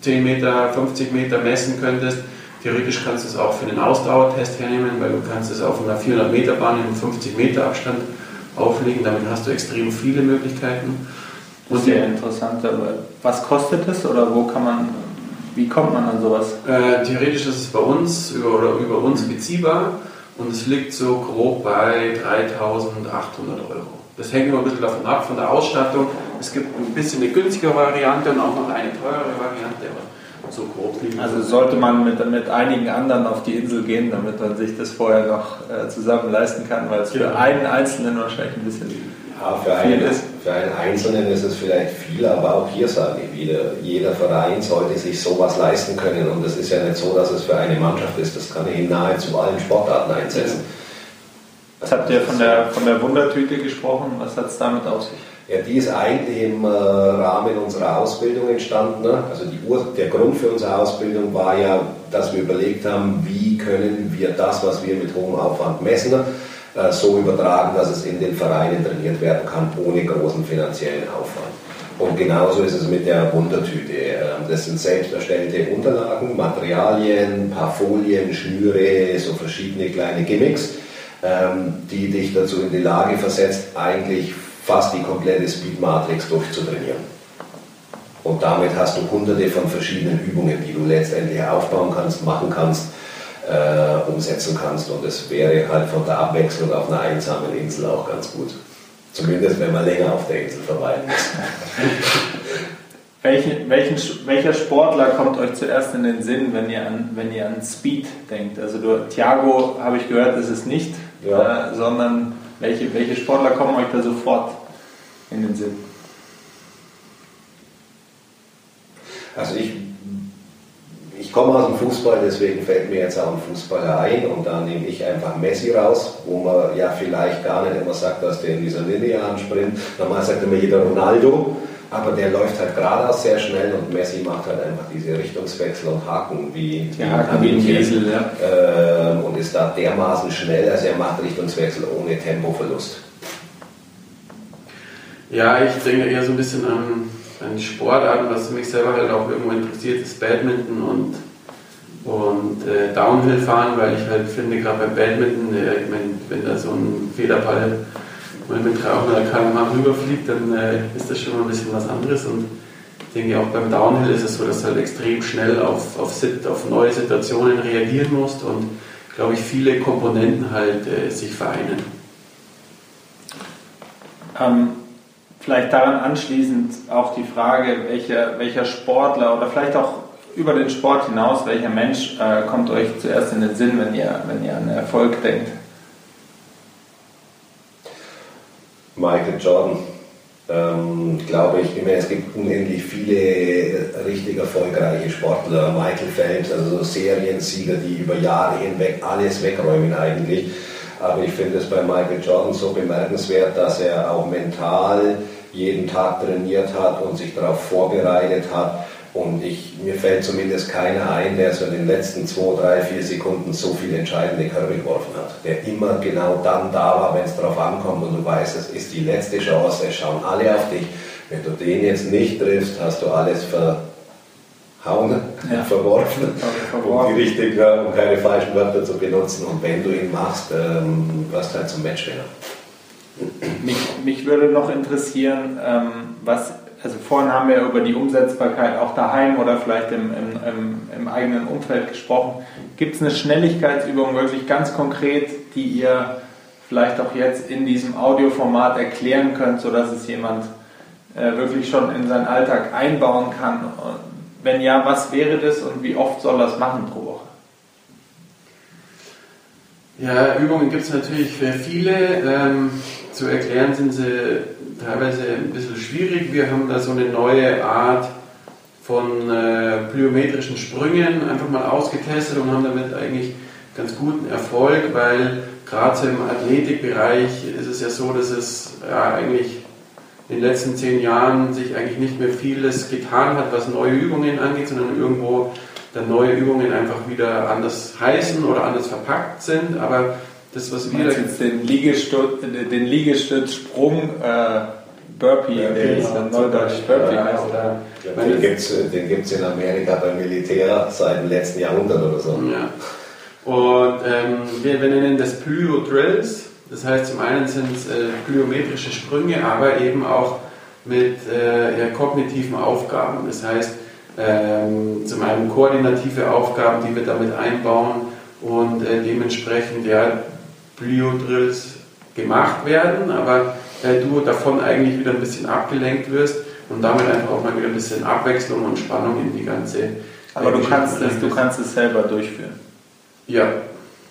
10 äh, Meter, 50 Meter messen könntest Theoretisch kannst du es auch für einen Ausdauertest hernehmen, weil du kannst es auf einer 400 Meter Bahn in 50 Meter Abstand auflegen. Damit hast du extrem viele Möglichkeiten. Und Sehr interessant. Aber was kostet es oder wo kann man wie kommt man an sowas? Äh, theoretisch ist es bei uns über, oder über uns beziehbar und es liegt so grob bei 3800 Euro. Das hängt immer ein bisschen davon ab, von der Ausstattung. Es gibt ein bisschen eine günstigere Variante und auch noch eine teurere Variante, aber so grob liegen Also sollte man mit, mit einigen anderen auf die Insel gehen, damit man sich das vorher noch äh, zusammen leisten kann, weil es für einen Einzelnen wahrscheinlich ein bisschen ja, für, einen, für einen Einzelnen ist es vielleicht viel, aber auch hier sage ich wieder, jeder Verein sollte sich sowas leisten können. Und es ist ja nicht so, dass es für eine Mannschaft ist. Das kann ich in nahezu allen Sportarten einsetzen. Was habt ihr von der, von der Wundertüte gesprochen? Was hat es damit auf sich? Ja, die ist eigentlich im äh, Rahmen unserer Ausbildung entstanden. Ne? Also Ur der Grund für unsere Ausbildung war ja, dass wir überlegt haben, wie können wir das, was wir mit hohem Aufwand messen, äh, so übertragen, dass es in den Vereinen trainiert werden kann, ohne großen finanziellen Aufwand. Und genauso ist es mit der Wundertüte. Ähm, das sind selbst erstellte Unterlagen, Materialien, ein paar Folien, Schnüre, so verschiedene kleine Gimmicks, ähm, die dich dazu in die Lage versetzt, eigentlich fast die komplette Speed Matrix durchzutrainieren. Und damit hast du hunderte von verschiedenen Übungen, die du letztendlich aufbauen kannst, machen kannst äh, umsetzen kannst. Und es wäre halt von der Abwechslung auf einer einsamen Insel auch ganz gut. Zumindest wenn man länger auf der Insel verweilen muss. *laughs* Welchen, welchen, welcher Sportler kommt euch zuerst in den Sinn, wenn ihr an, wenn ihr an Speed denkt? Also du, Thiago, habe ich gehört, ist es nicht, ja. äh, sondern welche, welche Sportler kommen euch da sofort in den Sinn? Also ich ich komme aus dem Fußball, deswegen fällt mir jetzt auch ein Fußballer ein und da nehme ich einfach Messi raus, wo man ja vielleicht gar nicht immer sagt, dass der in dieser linearen Sprint, normal sagt immer jeder Ronaldo, aber der läuft halt geradeaus sehr schnell und Messi macht halt einfach diese Richtungswechsel und Haken wie, ja, Haken wie ein Kiesel, ja. Ähm, und ist da dermaßen schnell, also er macht Richtungswechsel ohne Tempoverlust. Ja, ich denke eher so ein bisschen an an Sportarten, was mich selber halt auch irgendwo interessiert, ist Badminton und, und äh, Downhill fahren, weil ich halt finde, gerade beim Badminton, äh, meine, wenn da so ein Federball mal mit 300 km/h rüberfliegt, dann äh, ist das schon mal ein bisschen was anderes und ich denke auch beim Downhill ist es so, dass du halt extrem schnell auf, auf, auf neue Situationen reagieren musst und glaube ich viele Komponenten halt äh, sich vereinen. Ähm, Vielleicht daran anschließend auch die Frage, welcher, welcher Sportler oder vielleicht auch über den Sport hinaus, welcher Mensch äh, kommt euch zuerst in den Sinn, wenn ihr, wenn ihr an Erfolg denkt? Michael Jordan. Ähm, glaube ich, es gibt unendlich viele richtig erfolgreiche Sportler. Michael Phelps, also Seriensieger, die über Jahre hinweg alles wegräumen eigentlich. Aber ich finde es bei Michael Jordan so bemerkenswert, dass er auch mental jeden Tag trainiert hat und sich darauf vorbereitet hat. Und ich, mir fällt zumindest keiner ein, der so in den letzten zwei, drei, vier Sekunden so viele entscheidende Körbe geworfen hat. Der immer genau dann da war, wenn es darauf ankommt und du weißt, es ist die letzte Chance, es schauen alle auf dich. Wenn du den jetzt nicht triffst, hast du alles ver, hauen, ja. verworfen, um, die richtige, um keine falschen Wörter zu benutzen. Und wenn du ihn machst, ähm, wirst du halt zum Matchwinner. Mich, mich würde noch interessieren, ähm, was, also vorhin haben wir über die Umsetzbarkeit auch daheim oder vielleicht im, im, im, im eigenen Umfeld gesprochen. Gibt es eine Schnelligkeitsübung wirklich ganz konkret, die ihr vielleicht auch jetzt in diesem Audioformat erklären könnt, sodass es jemand äh, wirklich schon in seinen Alltag einbauen kann? Wenn ja, was wäre das und wie oft soll das machen pro Woche? Ja, Übungen gibt es natürlich für viele. Ähm, zu erklären sind sie teilweise ein bisschen schwierig. Wir haben da so eine neue Art von äh, plyometrischen Sprüngen einfach mal ausgetestet und haben damit eigentlich ganz guten Erfolg, weil gerade im Athletikbereich ist es ja so, dass es ja, eigentlich in den letzten zehn Jahren sich eigentlich nicht mehr vieles getan hat, was neue Übungen angeht, sondern irgendwo dann neue Übungen einfach wieder anders heißen oder anders verpackt sind. Aber das, was wir. jetzt den, Liegestütz, den Liegestützsprung äh, Burpee, ja, genau. Neudeutsch Burpee ja, heißt. Oder ja, den gibt es in Amerika beim Militär seit dem letzten Jahrhundert oder so. Ja. Und ähm, wir, wir, nennen das Plyo-Drills. Das heißt, zum einen sind es äh, plyometrische Sprünge, aber eben auch mit äh, kognitiven Aufgaben. Das heißt, ähm, zum einen koordinative Aufgaben, die wir damit einbauen und äh, dementsprechend ja, Plio-Drills gemacht werden, aber äh, du davon eigentlich wieder ein bisschen abgelenkt wirst und damit einfach auch mal wieder ein bisschen Abwechslung und Spannung in die ganze. Aber du kannst, es, du kannst es selber durchführen. Ja,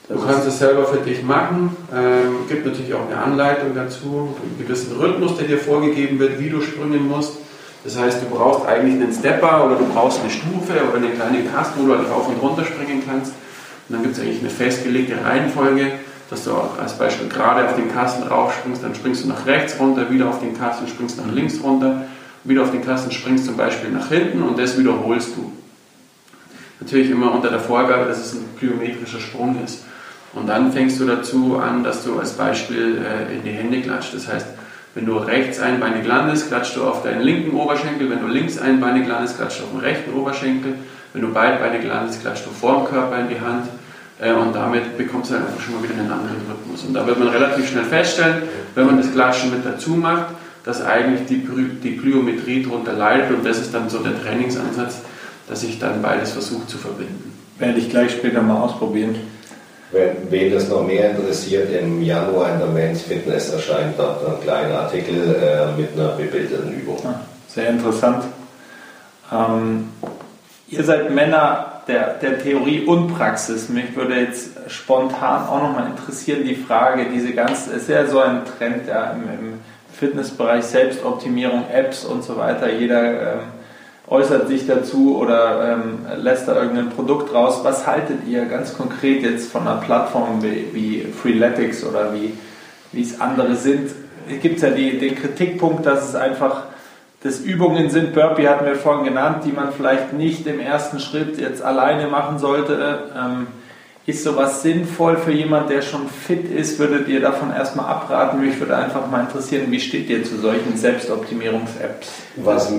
du kannst es selber für dich machen. Ähm, gibt natürlich auch eine Anleitung dazu, einen gewissen Rhythmus, der dir vorgegeben wird, wie du springen musst. Das heißt, du brauchst eigentlich einen Stepper oder du brauchst eine Stufe oder eine kleine Taste, wo du halt rauf und runter springen kannst. Und dann gibt es eigentlich eine festgelegte Reihenfolge, dass du auch als Beispiel gerade auf den Kasten raufspringst, dann springst du nach rechts runter, wieder auf den Kasten, springst nach links runter, wieder auf den Kasten springst zum Beispiel nach hinten und das wiederholst du. Natürlich immer unter der Vorgabe, dass es ein plyometrischer Sprung ist. Und dann fängst du dazu an, dass du als Beispiel äh, in die Hände klatscht. Das heißt, wenn du rechts einbeinig landest, klatschst du auf deinen linken Oberschenkel. Wenn du links einbeinig landest, klatschst du auf den rechten Oberschenkel. Wenn du beidbeinig landest, klatschst du vor dem Körper in die Hand. Äh, und damit bekommst du halt einfach schon mal wieder einen anderen Rhythmus. Und da wird man relativ schnell feststellen, wenn man das Klatschen mit dazu macht, dass eigentlich die, die Plyometrie darunter leidet. Und das ist dann so der Trainingsansatz, dass ich dann beides versuche zu verbinden. Werde ich gleich später mal ausprobieren. Wen das noch mehr interessiert, im Januar in der Men's Fitness erscheint dort ein kleiner Artikel äh, mit einer bebildeten Übung. Ah, sehr interessant. Ähm, ihr seid Männer der, der Theorie und Praxis. Mich würde jetzt spontan auch nochmal interessieren, die Frage, diese ganze, ist ja so ein Trend ja, im, im Fitnessbereich, Selbstoptimierung, Apps und so weiter. Jeder ähm, äußert sich dazu oder ähm, lässt da irgendein Produkt raus. Was haltet ihr ganz konkret jetzt von einer Plattform wie, wie Freeletics oder wie, wie es andere sind? Es gibt ja die, den Kritikpunkt, dass es einfach das Übungen sind, Burpee hatten wir vorhin genannt, die man vielleicht nicht im ersten Schritt jetzt alleine machen sollte. Ähm, ist sowas sinnvoll für jemand, der schon fit ist? Würdet ihr davon erstmal abraten? Mich würde einfach mal interessieren, wie steht ihr zu solchen Selbstoptimierungs-Apps? Was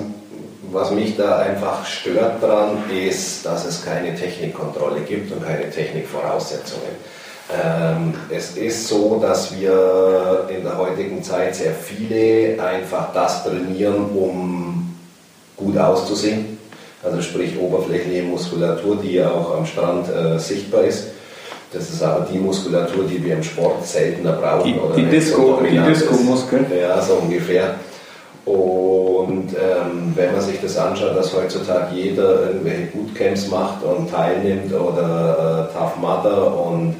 was mich da einfach stört dran, ist, dass es keine Technikkontrolle gibt und keine Technikvoraussetzungen. Ähm, es ist so, dass wir in der heutigen Zeit sehr viele einfach das trainieren, um gut auszusehen. Also sprich oberflächliche Muskulatur, die ja auch am Strand äh, sichtbar ist. Das ist aber die Muskulatur, die wir im Sport seltener brauchen. Die, die Disco-Muskeln. Disco ja, so ungefähr. Und ähm, wenn man sich das anschaut, dass heutzutage jeder irgendwelche Bootcamps macht und teilnimmt oder äh, Tough Mudder und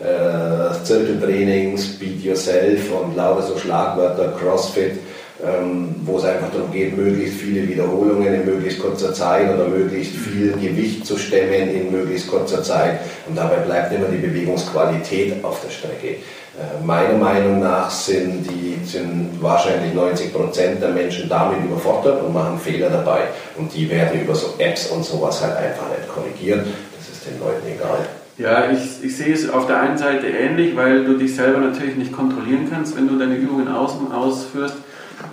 äh, Zirkeltraining, Speed Yourself und lauter so Schlagwörter, Crossfit, ähm, wo es einfach darum geht, möglichst viele Wiederholungen in möglichst kurzer Zeit oder möglichst viel Gewicht zu stemmen in möglichst kurzer Zeit. Und dabei bleibt immer die Bewegungsqualität auf der Strecke. Äh, meiner Meinung nach sind, die, sind wahrscheinlich 90 Prozent der Menschen damit überfordert und machen Fehler dabei. Und die werden über so Apps und sowas halt einfach nicht korrigiert. Das ist den Leuten egal. Ja, ich, ich sehe es auf der einen Seite ähnlich, weil du dich selber natürlich nicht kontrollieren kannst, wenn du deine Übungen außen ausführst.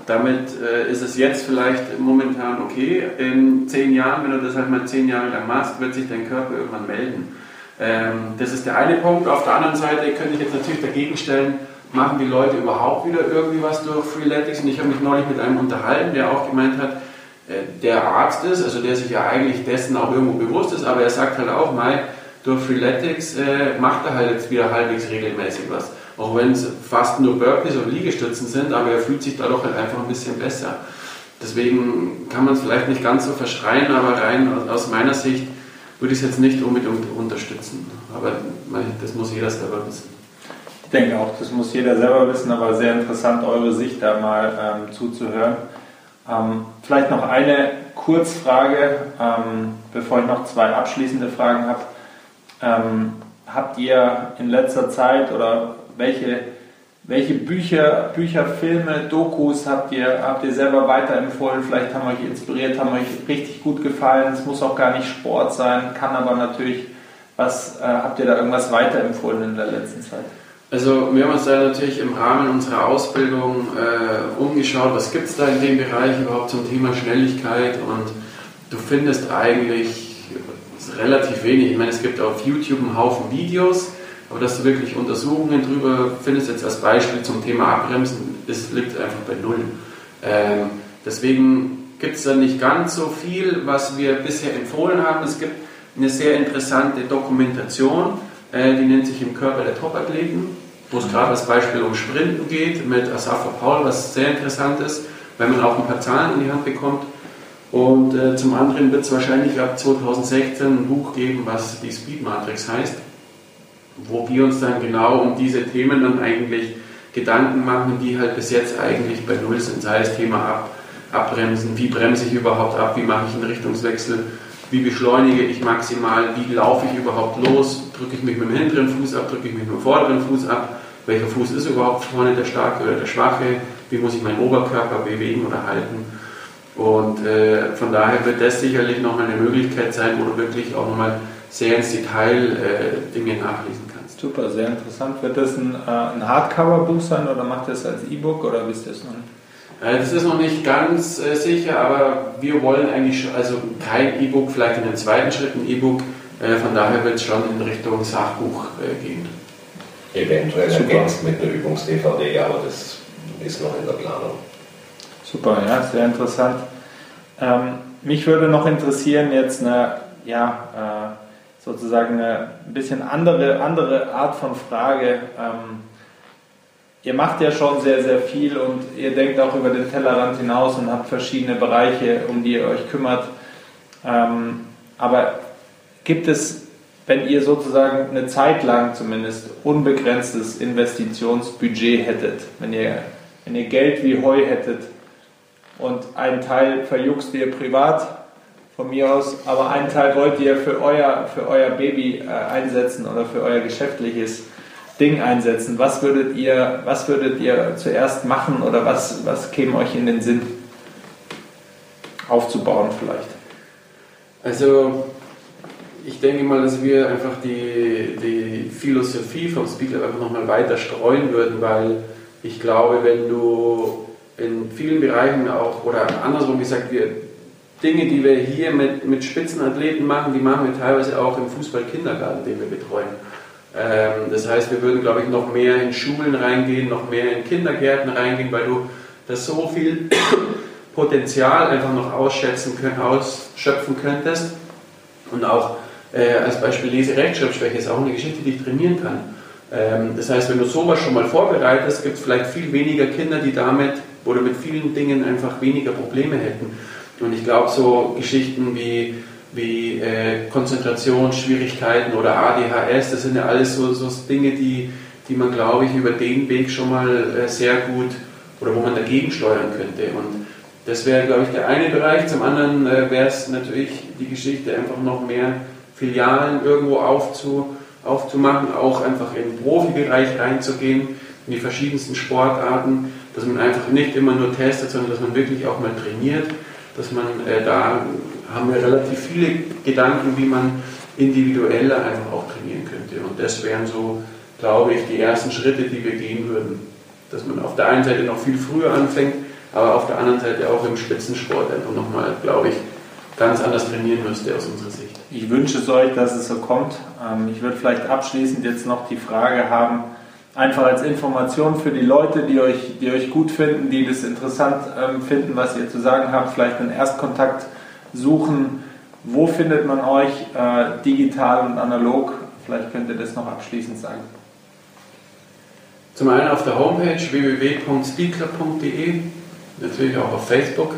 Damit äh, ist es jetzt vielleicht momentan okay. In zehn Jahren, wenn du das halt mal zehn Jahre lang machst, wird sich dein Körper irgendwann melden. Ähm, das ist der eine Punkt. Auf der anderen Seite könnte ich jetzt natürlich dagegen stellen, machen die Leute überhaupt wieder irgendwie was durch Freeletics? Und ich habe mich neulich mit einem unterhalten, der auch gemeint hat, äh, der Arzt ist, also der sich ja eigentlich dessen auch irgendwo bewusst ist, aber er sagt halt auch mal, durch Freeletics äh, macht er halt jetzt wieder halbwegs regelmäßig was. Auch wenn es fast nur Burpees und Liegestützen sind, aber er fühlt sich dadurch halt einfach ein bisschen besser. Deswegen kann man es vielleicht nicht ganz so verschreien, aber rein aus meiner Sicht würde ich es jetzt nicht unbedingt unterstützen. Aber das muss jeder selber wissen. Ich denke auch, das muss jeder selber wissen, aber sehr interessant, eure Sicht da mal ähm, zuzuhören. Ähm, vielleicht noch eine Kurzfrage, ähm, bevor ich noch zwei abschließende Fragen habe. Ähm, habt ihr in letzter Zeit oder welche welche Bücher, Bücher, Filme, Dokus habt ihr, habt ihr selber weiterempfohlen? Vielleicht haben euch inspiriert, haben euch richtig gut gefallen. Es muss auch gar nicht Sport sein, kann aber natürlich, was äh, habt ihr da irgendwas weiterempfohlen in der letzten Zeit? Also wir haben uns da natürlich im Rahmen unserer Ausbildung äh, umgeschaut, was gibt es da in dem Bereich überhaupt zum Thema Schnelligkeit und du findest eigentlich relativ wenig. Ich meine, es gibt auf YouTube einen Haufen Videos, aber dass du wirklich Untersuchungen drüber findest, jetzt als Beispiel zum Thema Abbremsen, das liegt einfach bei Null. Ähm, deswegen gibt es da nicht ganz so viel, was wir bisher empfohlen haben. Es gibt eine sehr interessante Dokumentation, äh, die nennt sich Im Körper der Topathleten, wo es gerade als Beispiel um Sprinten geht mit Asafa Paul, was sehr interessant ist, wenn man auch ein paar Zahlen in die Hand bekommt. Und äh, zum anderen wird es wahrscheinlich ab 2016 ein Buch geben, was die Speed Matrix heißt, wo wir uns dann genau um diese Themen dann eigentlich Gedanken machen, die halt bis jetzt eigentlich bei Null sind, sei es Thema ab, Abbremsen, wie bremse ich überhaupt ab, wie mache ich einen Richtungswechsel, wie beschleunige ich maximal, wie laufe ich überhaupt los, drücke ich mich mit dem hinteren Fuß ab, drücke ich mich mit dem vorderen Fuß ab, welcher Fuß ist überhaupt vorne der starke oder der schwache, wie muss ich meinen Oberkörper bewegen oder halten. Und äh, von daher wird das sicherlich nochmal eine Möglichkeit sein, wo du wirklich auch nochmal sehr ins Detail äh, Dinge nachlesen kannst. Super, sehr interessant. Wird das ein, äh, ein Hardcover-Buch sein oder macht ihr das als E-Book oder wisst ihr es noch nicht? Äh, das ist noch nicht ganz äh, sicher, aber wir wollen eigentlich schon, also kein E-Book, vielleicht in den zweiten Schritt ein E-Book. Äh, von daher wird es schon in Richtung Sachbuch gehen. Eventuell ergänzt mit einer Übungs-DVD, aber das ist noch in der Planung. Super, ja, sehr interessant. Ähm, mich würde noch interessieren jetzt eine, ja, äh, sozusagen eine ein bisschen andere, andere Art von Frage. Ähm, ihr macht ja schon sehr, sehr viel und ihr denkt auch über den Tellerrand hinaus und habt verschiedene Bereiche, um die ihr euch kümmert. Ähm, aber gibt es, wenn ihr sozusagen eine Zeit lang zumindest unbegrenztes Investitionsbudget hättet, wenn ihr, wenn ihr Geld wie Heu hättet und einen Teil verjuckst ihr privat von mir aus, aber einen Teil wollt ihr für euer, für euer Baby äh, einsetzen oder für euer geschäftliches Ding einsetzen? Was würdet ihr, was würdet ihr zuerst machen oder was, was käme euch in den Sinn aufzubauen vielleicht? Also ich denke mal, dass wir einfach die, die Philosophie vom Speaker einfach nochmal weiter streuen würden, weil ich glaube, wenn du in vielen Bereichen auch, oder andersrum gesagt, wir Dinge, die wir hier mit, mit Spitzenathleten machen, die machen wir teilweise auch im Fußball-Kindergarten, den wir betreuen. Ähm, das heißt, wir würden, glaube ich, noch mehr in Schulen reingehen, noch mehr in Kindergärten reingehen, weil du das so viel *coughs* Potenzial einfach noch ausschätzen können, ausschöpfen könntest. Und auch äh, als Beispiel Lese-Rechtschreibschwäche ist auch eine Geschichte, die ich trainieren kann. Ähm, das heißt, wenn du sowas schon mal vorbereitest, gibt es vielleicht viel weniger Kinder, die damit oder mit vielen Dingen einfach weniger Probleme hätten. Und ich glaube, so Geschichten wie wie äh, Konzentrationsschwierigkeiten oder ADHS, das sind ja alles so, so Dinge, die, die man, glaube ich, über den Weg schon mal äh, sehr gut oder wo man dagegen steuern könnte. Und das wäre, glaube ich, der eine Bereich. Zum anderen äh, wäre es natürlich die Geschichte, einfach noch mehr Filialen irgendwo aufzu, aufzumachen, auch einfach in den Profibereich reinzugehen, in die verschiedensten Sportarten, dass man einfach nicht immer nur testet, sondern dass man wirklich auch mal trainiert, dass man äh, da haben wir relativ viele Gedanken, wie man individueller einfach auch trainieren könnte. Und das wären so, glaube ich, die ersten Schritte, die wir gehen würden. Dass man auf der einen Seite noch viel früher anfängt, aber auf der anderen Seite auch im Spitzensport einfach nochmal, glaube ich, ganz anders trainieren müsste aus unserer Sicht. Ich wünsche es euch, dass es so kommt. Ähm, ich würde vielleicht abschließend jetzt noch die Frage haben, einfach als Information für die Leute, die euch, die euch gut finden, die das interessant ähm, finden, was ihr zu sagen habt, vielleicht einen Erstkontakt suchen, wo findet man euch äh, digital und analog? Vielleicht könnt ihr das noch abschließend sagen. Zum einen auf der Homepage www.speedclub.de, natürlich auch auf Facebook.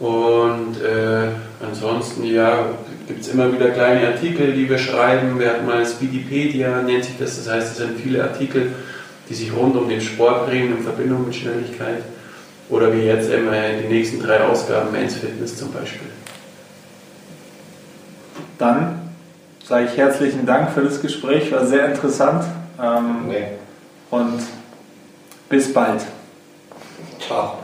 Und äh, ansonsten ja, gibt es immer wieder kleine Artikel, die wir schreiben. Wir hatten mal Speedipedia, nennt sich das. Das heißt, es sind viele Artikel, die sich rund um den Sport drehen in Verbindung mit Schnelligkeit. Oder wie jetzt immer die nächsten drei Ausgaben Men's Fitness zum Beispiel. Dann sage ich herzlichen Dank für das Gespräch, war sehr interessant. Ähm, nee. Und bis bald. Ciao.